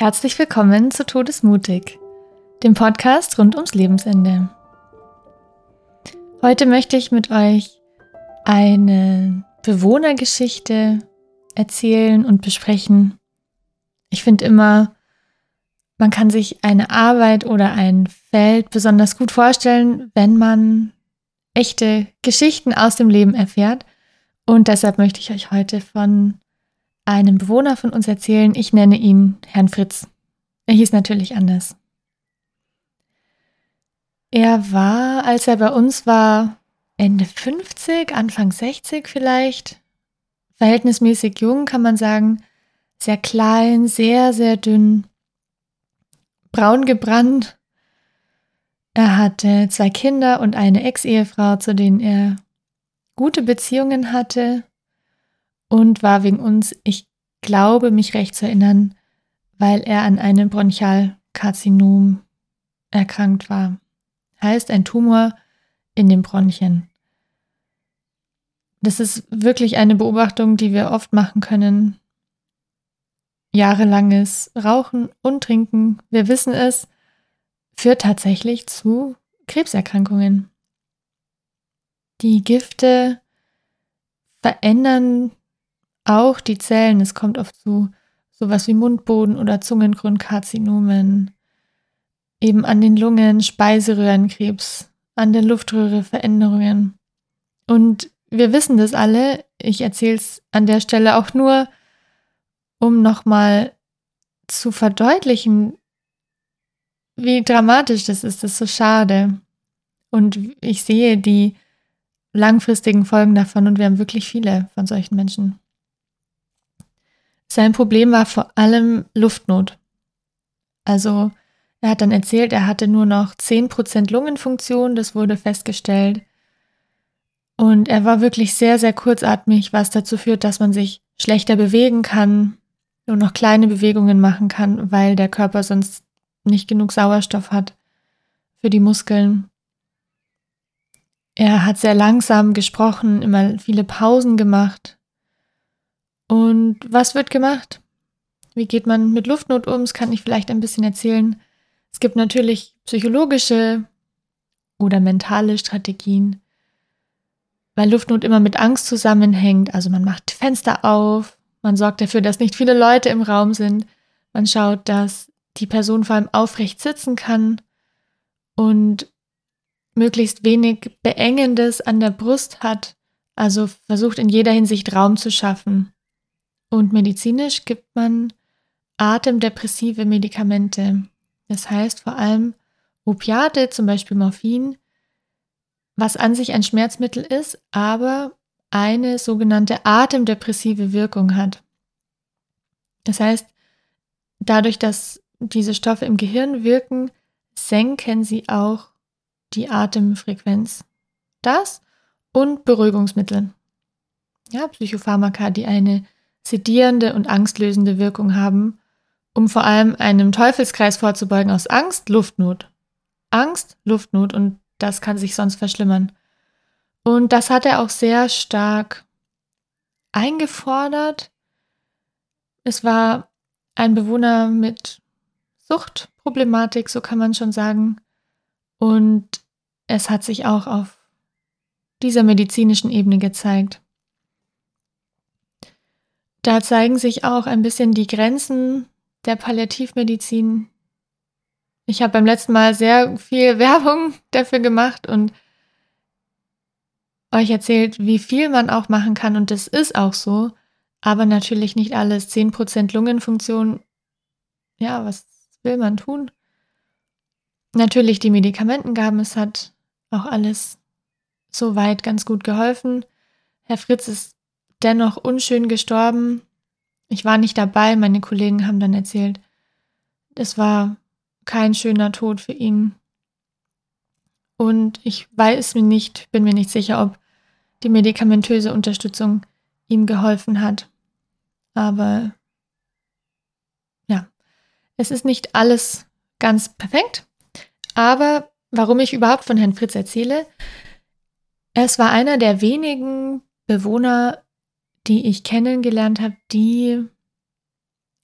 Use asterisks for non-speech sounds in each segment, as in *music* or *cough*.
Herzlich willkommen zu Todesmutig, dem Podcast rund ums Lebensende. Heute möchte ich mit euch eine Bewohnergeschichte erzählen und besprechen. Ich finde immer, man kann sich eine Arbeit oder ein Feld besonders gut vorstellen, wenn man echte Geschichten aus dem Leben erfährt. Und deshalb möchte ich euch heute von einem Bewohner von uns erzählen. Ich nenne ihn Herrn Fritz. Er hieß natürlich anders. Er war, als er bei uns war, Ende 50, Anfang 60 vielleicht. Verhältnismäßig jung, kann man sagen. Sehr klein, sehr, sehr dünn. Braun gebrannt. Er hatte zwei Kinder und eine Ex-Ehefrau, zu denen er gute Beziehungen hatte und war wegen uns, ich glaube, mich recht zu erinnern, weil er an einem Bronchialkarzinom erkrankt war. Heißt ein Tumor in den Bronchien. Das ist wirklich eine Beobachtung, die wir oft machen können. Jahrelanges Rauchen und Trinken, wir wissen es, führt tatsächlich zu Krebserkrankungen. Die Gifte verändern auch die Zellen. Es kommt oft zu sowas wie Mundboden- oder Zungengrundkarzinomen, eben an den Lungen Speiseröhrenkrebs, an der Luftröhre Veränderungen. Und wir wissen das alle. Ich erzähle es an der Stelle auch nur, um nochmal zu verdeutlichen, wie dramatisch das ist. Das ist so schade. Und ich sehe die langfristigen Folgen davon und wir haben wirklich viele von solchen Menschen. Sein Problem war vor allem Luftnot. Also er hat dann erzählt, er hatte nur noch 10% Lungenfunktion, das wurde festgestellt. Und er war wirklich sehr, sehr kurzatmig, was dazu führt, dass man sich schlechter bewegen kann, nur noch kleine Bewegungen machen kann, weil der Körper sonst nicht genug Sauerstoff hat für die Muskeln. Er hat sehr langsam gesprochen, immer viele Pausen gemacht. Und was wird gemacht? Wie geht man mit Luftnot um? Das kann ich vielleicht ein bisschen erzählen. Es gibt natürlich psychologische oder mentale Strategien, weil Luftnot immer mit Angst zusammenhängt. Also man macht Fenster auf, man sorgt dafür, dass nicht viele Leute im Raum sind. Man schaut, dass die Person vor allem aufrecht sitzen kann und möglichst wenig Beengendes an der Brust hat. Also versucht in jeder Hinsicht Raum zu schaffen. Und medizinisch gibt man atemdepressive Medikamente. Das heißt vor allem Opiate, zum Beispiel Morphin, was an sich ein Schmerzmittel ist, aber eine sogenannte atemdepressive Wirkung hat. Das heißt, dadurch, dass diese Stoffe im Gehirn wirken, senken sie auch die Atemfrequenz. Das und Beruhigungsmittel. Ja, Psychopharmaka, die eine sedierende und angstlösende Wirkung haben, um vor allem einem Teufelskreis vorzubeugen aus Angst, Luftnot. Angst, Luftnot und das kann sich sonst verschlimmern. Und das hat er auch sehr stark eingefordert. Es war ein Bewohner mit Suchtproblematik, so kann man schon sagen. Und es hat sich auch auf dieser medizinischen Ebene gezeigt. Da zeigen sich auch ein bisschen die Grenzen der Palliativmedizin. Ich habe beim letzten Mal sehr viel *laughs* Werbung dafür gemacht und euch erzählt, wie viel man auch machen kann und das ist auch so, aber natürlich nicht alles. 10% Lungenfunktion, ja, was will man tun? Natürlich die Medikamentengaben, es hat auch alles soweit ganz gut geholfen. Herr Fritz ist dennoch unschön gestorben. Ich war nicht dabei, meine Kollegen haben dann erzählt, es war kein schöner Tod für ihn. Und ich weiß mir nicht, bin mir nicht sicher, ob die medikamentöse Unterstützung ihm geholfen hat. Aber ja, es ist nicht alles ganz perfekt. Aber warum ich überhaupt von Herrn Fritz erzähle, es war einer der wenigen Bewohner die ich kennengelernt habe, die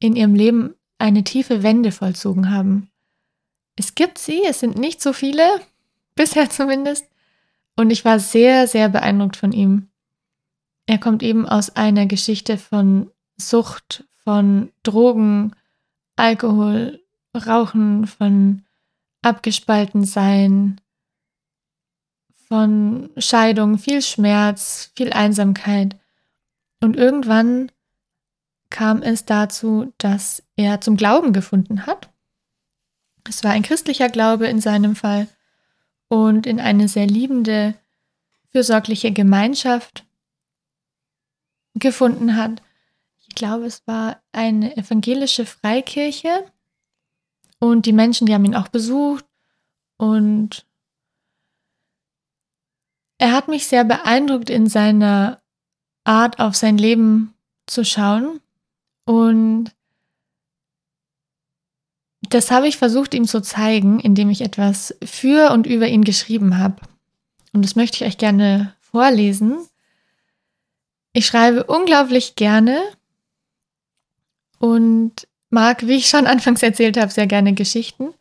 in ihrem Leben eine tiefe Wende vollzogen haben. Es gibt sie, es sind nicht so viele, *laughs* bisher zumindest, und ich war sehr, sehr beeindruckt von ihm. Er kommt eben aus einer Geschichte von Sucht, von Drogen, Alkohol, Rauchen, von abgespalten sein, von Scheidung, viel Schmerz, viel Einsamkeit. Und irgendwann kam es dazu, dass er zum Glauben gefunden hat. Es war ein christlicher Glaube in seinem Fall und in eine sehr liebende, fürsorgliche Gemeinschaft gefunden hat. Ich glaube, es war eine evangelische Freikirche und die Menschen, die haben ihn auch besucht und er hat mich sehr beeindruckt in seiner Art, auf sein Leben zu schauen. Und das habe ich versucht, ihm zu zeigen, indem ich etwas für und über ihn geschrieben habe. Und das möchte ich euch gerne vorlesen. Ich schreibe unglaublich gerne und mag, wie ich schon *laughs* anfangs erzählt habe, sehr gerne Geschichten.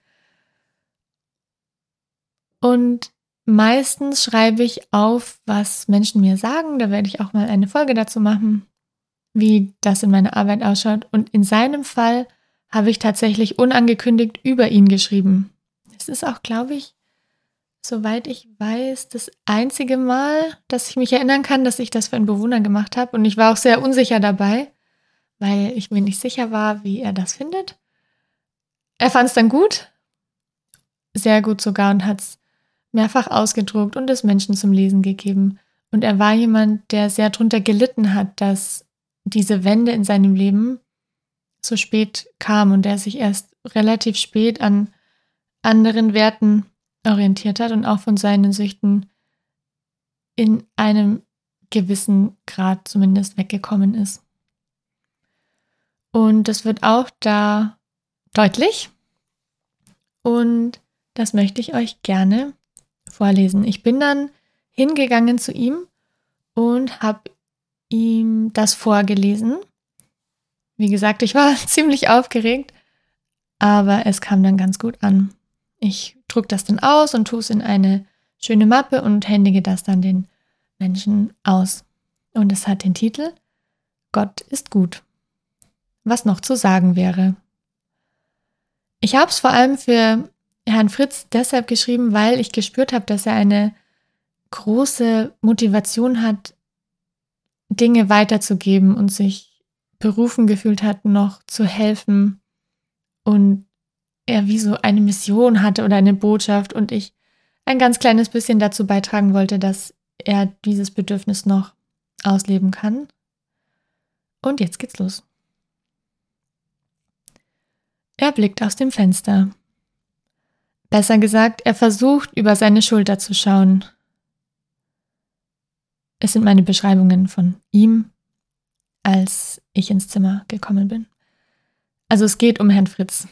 Und meistens schreibe ich auf, was Menschen mir sagen. Da werde ich auch mal eine Folge dazu machen, wie das in meiner Arbeit ausschaut. Und in seinem Fall habe ich tatsächlich unangekündigt über ihn geschrieben. Es ist auch, glaube ich, soweit ich weiß, das einzige Mal, dass ich mich erinnern kann, dass ich das für einen Bewohner gemacht habe. Und ich war auch sehr unsicher dabei weil ich mir nicht sicher war, wie er das findet. Er fand es dann gut, sehr gut sogar und hat es mehrfach ausgedruckt und es Menschen zum Lesen gegeben. Und er war jemand, der sehr darunter gelitten hat, dass diese Wende in seinem Leben so spät kam und der sich erst relativ spät an anderen Werten orientiert hat und auch von seinen Süchten in einem gewissen Grad zumindest weggekommen ist. Und das wird auch da deutlich. Und das möchte ich euch gerne vorlesen. Ich bin dann hingegangen zu ihm und habe ihm das vorgelesen. Wie gesagt, ich war *laughs* ziemlich aufgeregt, aber es kam dann ganz gut an. Ich druck das dann aus und tue es in eine schöne Mappe und händige das dann den Menschen aus. Und es hat den Titel Gott ist gut was noch zu sagen wäre. Ich habe es vor allem für Herrn Fritz deshalb geschrieben, weil ich gespürt habe, dass er eine große Motivation hat, Dinge weiterzugeben und sich berufen gefühlt hat, noch zu helfen und er wie so eine Mission hatte oder eine Botschaft und ich ein ganz kleines bisschen dazu beitragen wollte, dass er dieses Bedürfnis noch ausleben kann. Und jetzt geht's los. Er blickt aus dem Fenster. Besser gesagt, er versucht, über seine Schulter zu schauen. Es sind meine Beschreibungen von ihm, als ich ins Zimmer gekommen bin. Also es geht um Herrn Fritz.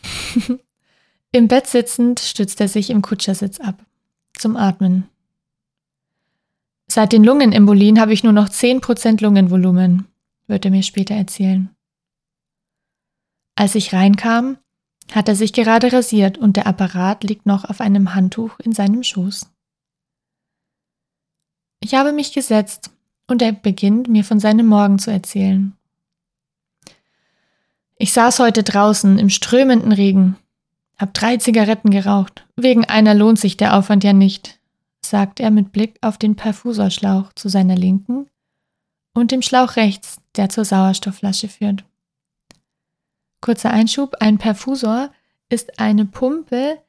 *laughs* Im Bett sitzend stützt er sich im Kutschersitz ab, zum Atmen. Seit den Lungenembolien habe ich nur noch 10% Lungenvolumen, wird er mir später erzählen. Als ich reinkam, hat er sich gerade rasiert und der Apparat liegt noch auf einem Handtuch in seinem Schoß. Ich habe mich gesetzt und er beginnt mir von seinem Morgen zu erzählen. Ich saß heute draußen im strömenden Regen, hab drei Zigaretten geraucht. Wegen einer lohnt sich der Aufwand ja nicht, sagt er mit Blick auf den Perfusorschlauch zu seiner Linken und dem Schlauch rechts, der zur Sauerstoffflasche führt. Kurzer Einschub, ein Perfusor ist eine Pumpe,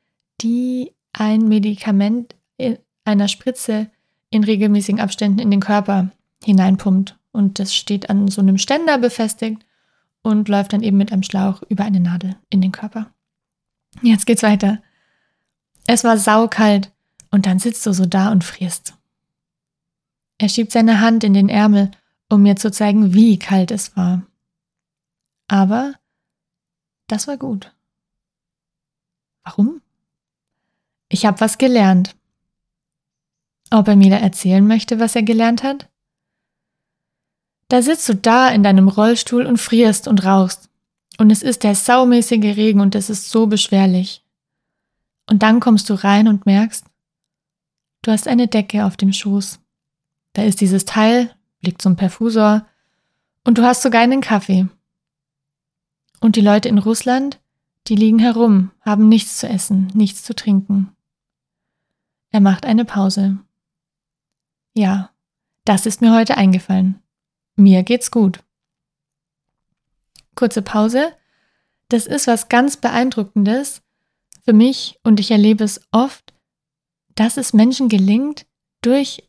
die ein Medikament in einer Spritze in regelmäßigen Abständen in den Körper hineinpumpt. Und das steht an so einem Ständer befestigt und läuft dann eben mit einem Schlauch über eine Nadel in den Körper. Jetzt geht's weiter. Es war saukalt und dann sitzt du so da und frierst. Er schiebt seine Hand in den Ärmel, um mir zu zeigen, wie kalt es war. Aber das war gut. Warum? Ich habe was gelernt. Ob er mir da erzählen möchte, was er gelernt hat? Da sitzt du da in deinem Rollstuhl und frierst und rauchst. Und es ist der saumäßige Regen und es ist so beschwerlich. Und dann kommst du rein und merkst, du hast eine Decke auf dem Schoß. Da ist dieses Teil, Blick zum Perfusor, und du hast sogar einen Kaffee. Und die Leute in Russland, die liegen herum, haben nichts zu essen, nichts zu trinken. Er macht eine Pause. Ja, das ist mir heute eingefallen. Mir geht's gut. Kurze Pause. Das ist was ganz Beeindruckendes für mich und ich erlebe es oft, dass es Menschen gelingt, durch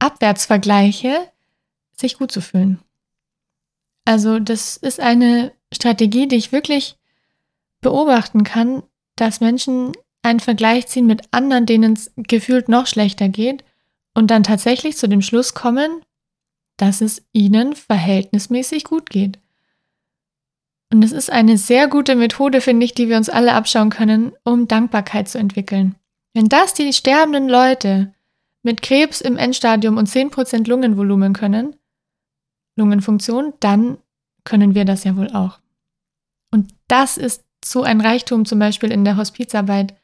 Abwärtsvergleiche sich gut zu fühlen. Also das ist eine Strategie, die ich wirklich beobachten kann, dass Menschen einen Vergleich ziehen mit anderen, denen es gefühlt noch schlechter geht und dann tatsächlich zu dem Schluss kommen, dass es ihnen verhältnismäßig gut geht. Und es ist eine sehr gute Methode, finde ich, die wir uns alle abschauen können, um Dankbarkeit zu entwickeln. Wenn das die sterbenden Leute mit Krebs im Endstadium und 10% Lungenvolumen können, Lungenfunktion, dann können wir das ja wohl auch. Und das ist so ein Reichtum zum Beispiel in der Hospizarbeit,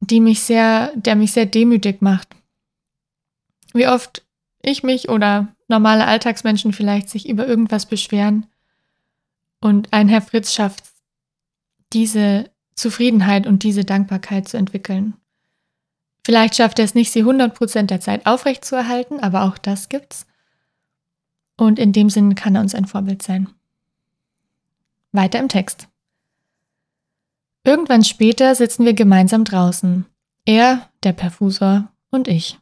die mich sehr, der mich sehr demütig macht. Wie oft ich mich oder normale Alltagsmenschen vielleicht sich über irgendwas beschweren und ein Herr Fritz schafft diese Zufriedenheit und diese Dankbarkeit zu entwickeln. Vielleicht schafft er es nicht, sie 100% der Zeit aufrechtzuerhalten, aber auch das gibt's. Und in dem Sinn kann er uns ein Vorbild sein. Weiter im Text. Irgendwann später sitzen wir gemeinsam draußen. Er, der Perfusor und ich.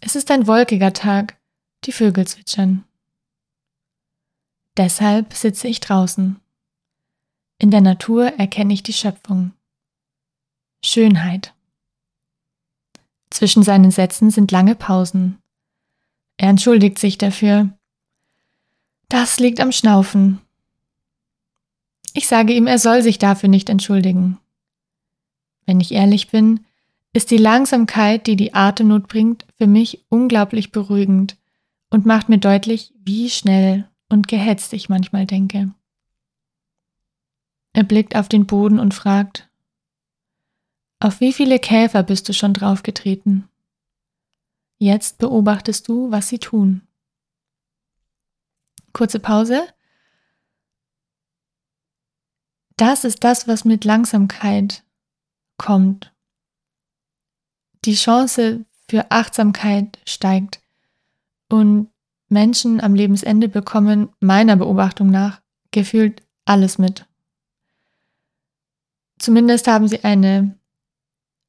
Es ist ein wolkiger Tag, die Vögel zwitschern. Deshalb sitze ich draußen. In der Natur erkenne ich die Schöpfung. Schönheit. Zwischen seinen Sätzen sind lange Pausen. Er entschuldigt sich dafür. Das liegt am Schnaufen. Ich sage ihm, er soll sich dafür nicht entschuldigen. Wenn ich ehrlich bin, ist die Langsamkeit, die die Atemnot bringt, für mich unglaublich beruhigend und macht mir deutlich, wie schnell und gehetzt ich manchmal denke. Er blickt auf den Boden und fragt, auf wie viele Käfer bist du schon draufgetreten? Jetzt beobachtest du, was sie tun. Kurze Pause. Das ist das, was mit Langsamkeit kommt. Die Chance für Achtsamkeit steigt und Menschen am Lebensende bekommen meiner Beobachtung nach gefühlt alles mit. Zumindest haben sie eine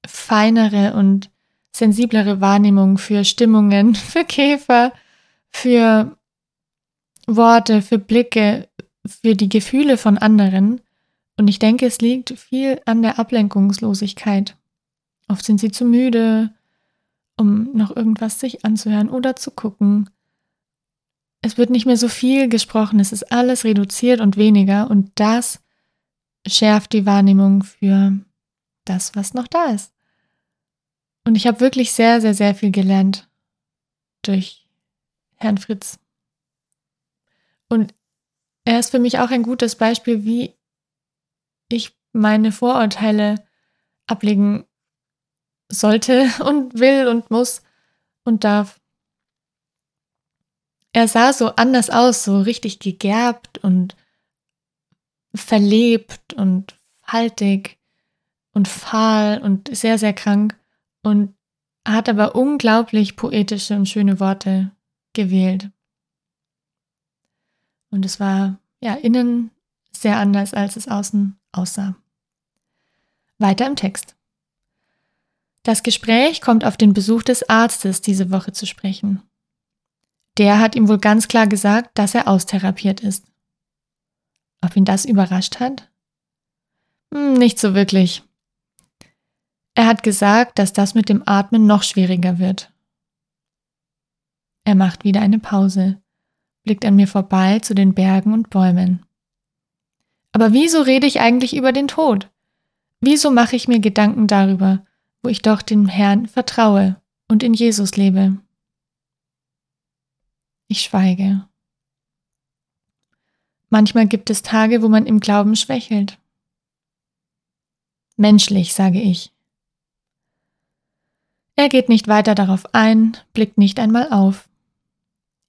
feinere und sensiblere Wahrnehmung für Stimmungen, *laughs* für Käfer, für Worte, für Blicke, für die Gefühle von anderen. Und ich denke, es liegt viel an der Ablenkungslosigkeit. Oft sind sie zu müde, um noch irgendwas sich anzuhören oder zu gucken. Es wird nicht mehr so viel gesprochen, es ist alles reduziert und weniger und das schärft die Wahrnehmung für das, was noch da ist. Und ich habe wirklich sehr, sehr, sehr viel gelernt durch Herrn Fritz. Und er ist für mich auch ein gutes Beispiel, wie ich meine Vorurteile ablegen sollte *laughs* und will und muss und darf. Er sah so anders aus, so richtig gegerbt und verlebt und faltig und fahl und sehr, sehr krank und hat aber unglaublich poetische und schöne Worte gewählt. Und es war ja innen sehr anders, als es außen aussah. Weiter im Text. Das Gespräch kommt auf den Besuch des Arztes diese Woche zu sprechen. Der hat ihm wohl ganz klar gesagt, dass er austherapiert ist. Ob ihn das überrascht hat? Hm, nicht so wirklich. Er hat gesagt, dass das mit dem Atmen noch schwieriger wird. Er macht wieder eine Pause, blickt an mir vorbei zu den Bergen und Bäumen. Aber wieso rede ich eigentlich über den Tod? Wieso mache ich mir Gedanken darüber, wo ich doch dem Herrn vertraue und in Jesus lebe? Ich schweige. Manchmal gibt es Tage, wo man im Glauben schwächelt. Menschlich, sage ich. Er geht nicht weiter darauf ein, blickt nicht einmal auf.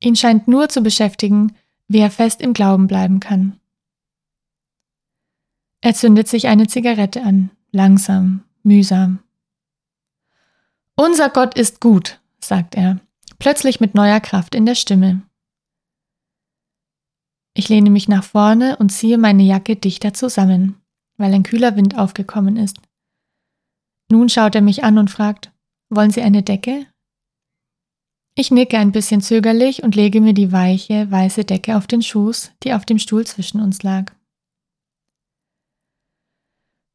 Ihn scheint nur zu beschäftigen, wie er fest im Glauben bleiben kann. Er zündet sich eine Zigarette an, langsam, mühsam. Unser Gott ist gut, sagt er, plötzlich mit neuer Kraft in der Stimme. Ich lehne mich nach vorne und ziehe meine Jacke dichter zusammen, weil ein kühler Wind aufgekommen ist. Nun schaut er mich an und fragt, wollen Sie eine Decke? Ich nicke ein bisschen zögerlich und lege mir die weiche, weiße Decke auf den Schoß, die auf dem Stuhl zwischen uns lag.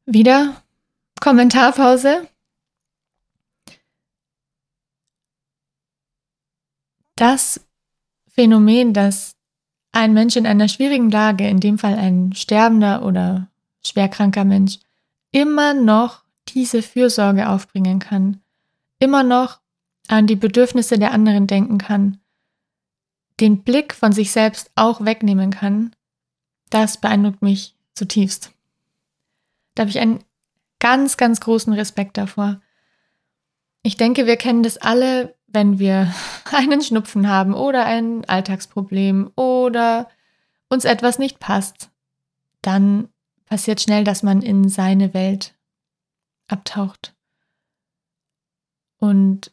Wieder Kommentarpause. Das Phänomen, dass ein Mensch in einer schwierigen Lage, in dem Fall ein sterbender oder schwerkranker Mensch, immer noch diese Fürsorge aufbringen kann, immer noch an die Bedürfnisse der anderen denken kann, den Blick von sich selbst auch wegnehmen kann, das beeindruckt mich zutiefst. Da habe ich einen ganz, ganz großen Respekt davor. Ich denke, wir kennen das alle, wenn wir *laughs* einen Schnupfen haben oder ein Alltagsproblem oder uns etwas nicht passt. Dann passiert schnell, dass man in seine Welt abtaucht. Und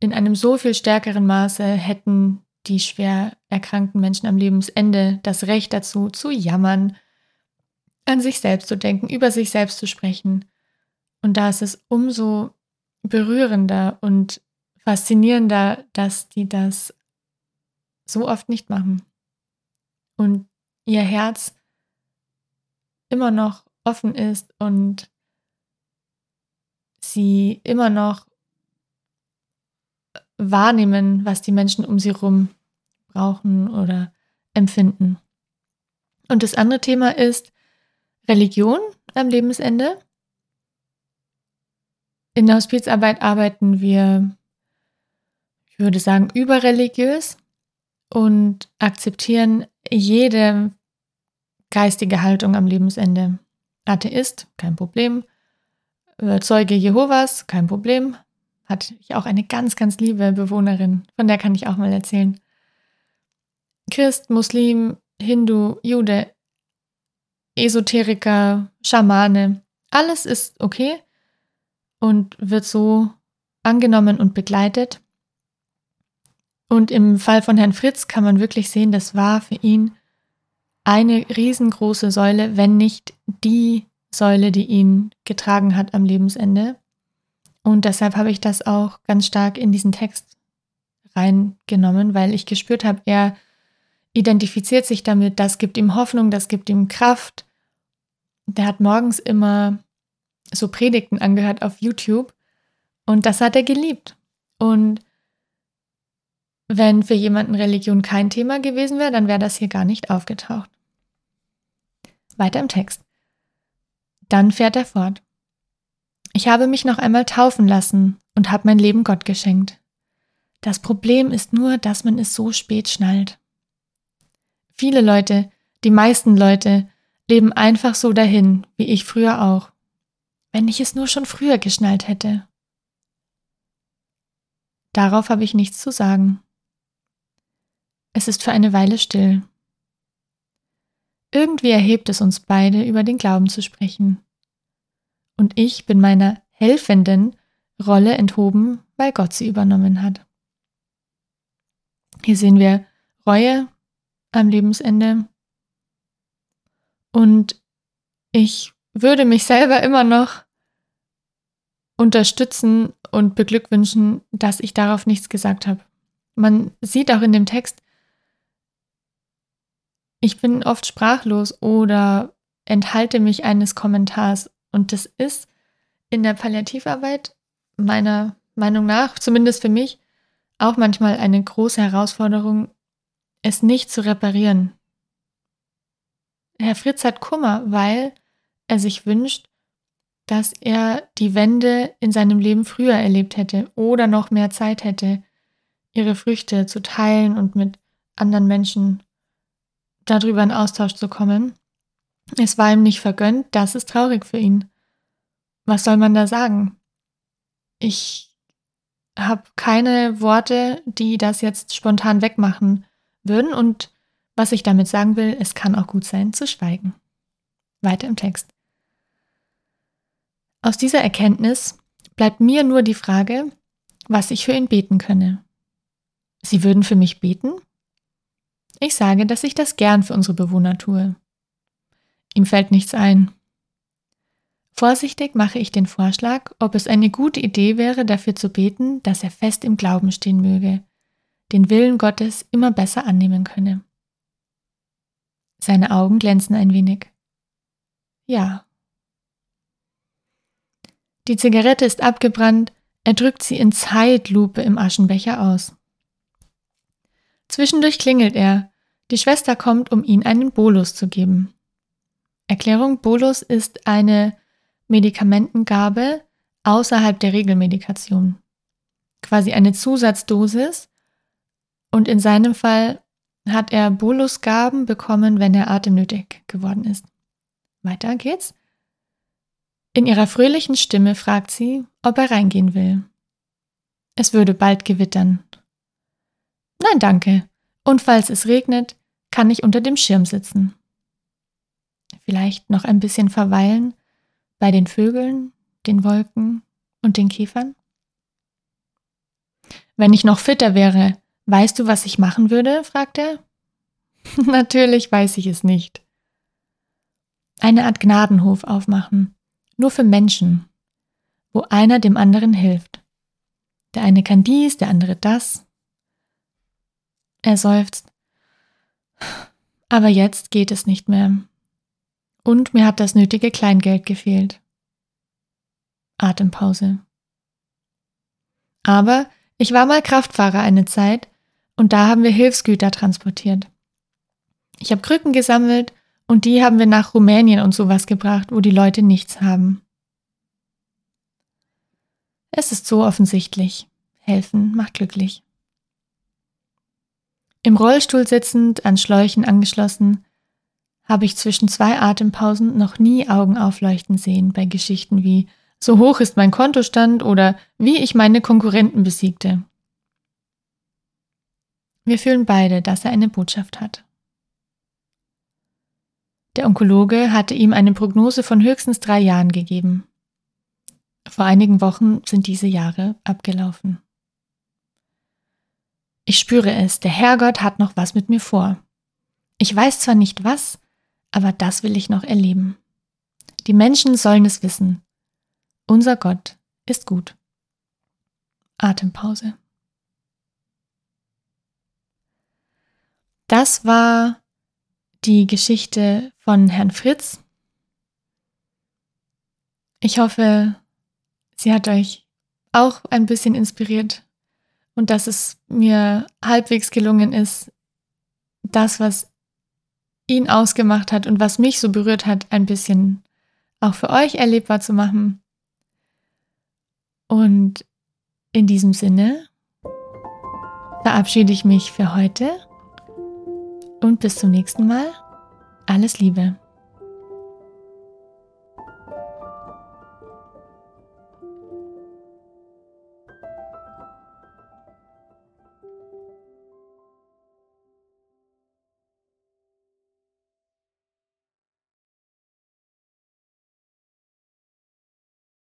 in einem so viel stärkeren Maße hätten die schwer erkrankten Menschen am Lebensende das Recht dazu, zu jammern, an sich selbst zu denken, über sich selbst zu sprechen. Und da ist es umso berührender und faszinierender, dass die das so oft nicht machen. Und ihr Herz immer noch offen ist und sie immer noch wahrnehmen, was die Menschen um sie herum brauchen oder empfinden. Und das andere Thema ist Religion am Lebensende. In der Hospizarbeit arbeiten wir, ich würde sagen, überreligiös und akzeptieren jede geistige Haltung am Lebensende. Atheist, kein Problem. Zeuge Jehovas, kein Problem hatte ich auch eine ganz, ganz liebe Bewohnerin, von der kann ich auch mal erzählen. Christ, Muslim, Hindu, Jude, Esoteriker, Schamane, alles ist okay und wird so angenommen und begleitet. Und im Fall von Herrn Fritz kann man wirklich sehen, das war für ihn eine riesengroße Säule, wenn nicht die Säule, die ihn getragen hat am Lebensende. Und deshalb habe ich das auch ganz stark in diesen Text reingenommen, weil ich gespürt habe, er identifiziert sich damit, das gibt ihm Hoffnung, das gibt ihm Kraft. Der hat morgens immer so Predigten angehört auf YouTube und das hat er geliebt. Und wenn für jemanden Religion kein Thema gewesen wäre, dann wäre das hier gar nicht aufgetaucht. Weiter im Text. Dann fährt er fort. Ich habe mich noch einmal taufen lassen und habe mein Leben Gott geschenkt. Das Problem ist nur, dass man es so spät schnallt. Viele Leute, die meisten Leute, leben einfach so dahin, wie ich früher auch. Wenn ich es nur schon früher geschnallt hätte. Darauf habe ich nichts zu sagen. Es ist für eine Weile still. Irgendwie erhebt es uns beide, über den Glauben zu sprechen und ich bin meiner helfenden Rolle enthoben, weil Gott sie übernommen hat. Hier sehen wir Reue am Lebensende und ich würde mich selber immer noch unterstützen und beglückwünschen, dass ich darauf nichts gesagt habe. Man sieht auch in dem Text, ich bin oft sprachlos oder enthalte mich eines Kommentars und das ist in der Palliativarbeit meiner Meinung nach, zumindest für mich, auch manchmal eine große Herausforderung, es nicht zu reparieren. Herr Fritz hat Kummer, weil er sich wünscht, dass er die Wende in seinem Leben früher erlebt hätte oder noch mehr Zeit hätte, ihre Früchte zu teilen und mit anderen Menschen darüber in Austausch zu kommen. Es war ihm nicht vergönnt, das ist traurig für ihn. Was soll man da sagen? Ich habe keine Worte, die das jetzt spontan wegmachen würden und was ich damit sagen will, es kann auch gut sein, zu schweigen. Weiter im Text. Aus dieser Erkenntnis bleibt mir nur die Frage, was ich für ihn beten könne. Sie würden für mich beten? Ich sage, dass ich das gern für unsere Bewohner tue. Ihm fällt nichts ein. Vorsichtig mache ich den Vorschlag, ob es eine gute Idee wäre, dafür zu beten, dass er fest im Glauben stehen möge, den Willen Gottes immer besser annehmen könne. Seine Augen glänzen ein wenig. Ja. Die Zigarette ist abgebrannt, er drückt sie in Zeitlupe im Aschenbecher aus. Zwischendurch klingelt er. Die Schwester kommt, um ihm einen Bolus zu geben. Erklärung: Bolus ist eine Medikamentengabe außerhalb der Regelmedikation. Quasi eine Zusatzdosis. Und in seinem Fall hat er Bolusgaben bekommen, wenn er atemnötig geworden ist. Weiter geht's. In ihrer fröhlichen Stimme fragt sie, ob er reingehen will. Es würde bald gewittern. Nein, danke. Und falls es regnet, kann ich unter dem Schirm sitzen. Vielleicht noch ein bisschen verweilen bei den Vögeln, den Wolken und den Kiefern? Wenn ich noch fitter wäre, weißt du, was ich machen würde? fragt er. *laughs* Natürlich weiß ich es nicht. Eine Art Gnadenhof aufmachen, nur für Menschen, wo einer dem anderen hilft. Der eine kann dies, der andere das. Er seufzt. Aber jetzt geht es nicht mehr. Und mir hat das nötige Kleingeld gefehlt. Atempause. Aber ich war mal Kraftfahrer eine Zeit und da haben wir Hilfsgüter transportiert. Ich habe Krücken gesammelt und die haben wir nach Rumänien und sowas gebracht, wo die Leute nichts haben. Es ist so offensichtlich. Helfen macht glücklich. Im Rollstuhl sitzend, an Schläuchen angeschlossen, habe ich zwischen zwei Atempausen noch nie Augen aufleuchten sehen bei Geschichten wie so hoch ist mein Kontostand oder wie ich meine Konkurrenten besiegte. Wir fühlen beide, dass er eine Botschaft hat. Der Onkologe hatte ihm eine Prognose von höchstens drei Jahren gegeben. Vor einigen Wochen sind diese Jahre abgelaufen. Ich spüre es, der Herrgott hat noch was mit mir vor. Ich weiß zwar nicht was, aber das will ich noch erleben. Die Menschen sollen es wissen. Unser Gott ist gut. Atempause. Das war die Geschichte von Herrn Fritz. Ich hoffe, sie hat euch auch ein bisschen inspiriert und dass es mir halbwegs gelungen ist, das, was ihn ausgemacht hat und was mich so berührt hat, ein bisschen auch für euch erlebbar zu machen. Und in diesem Sinne verabschiede ich mich für heute und bis zum nächsten Mal. Alles Liebe.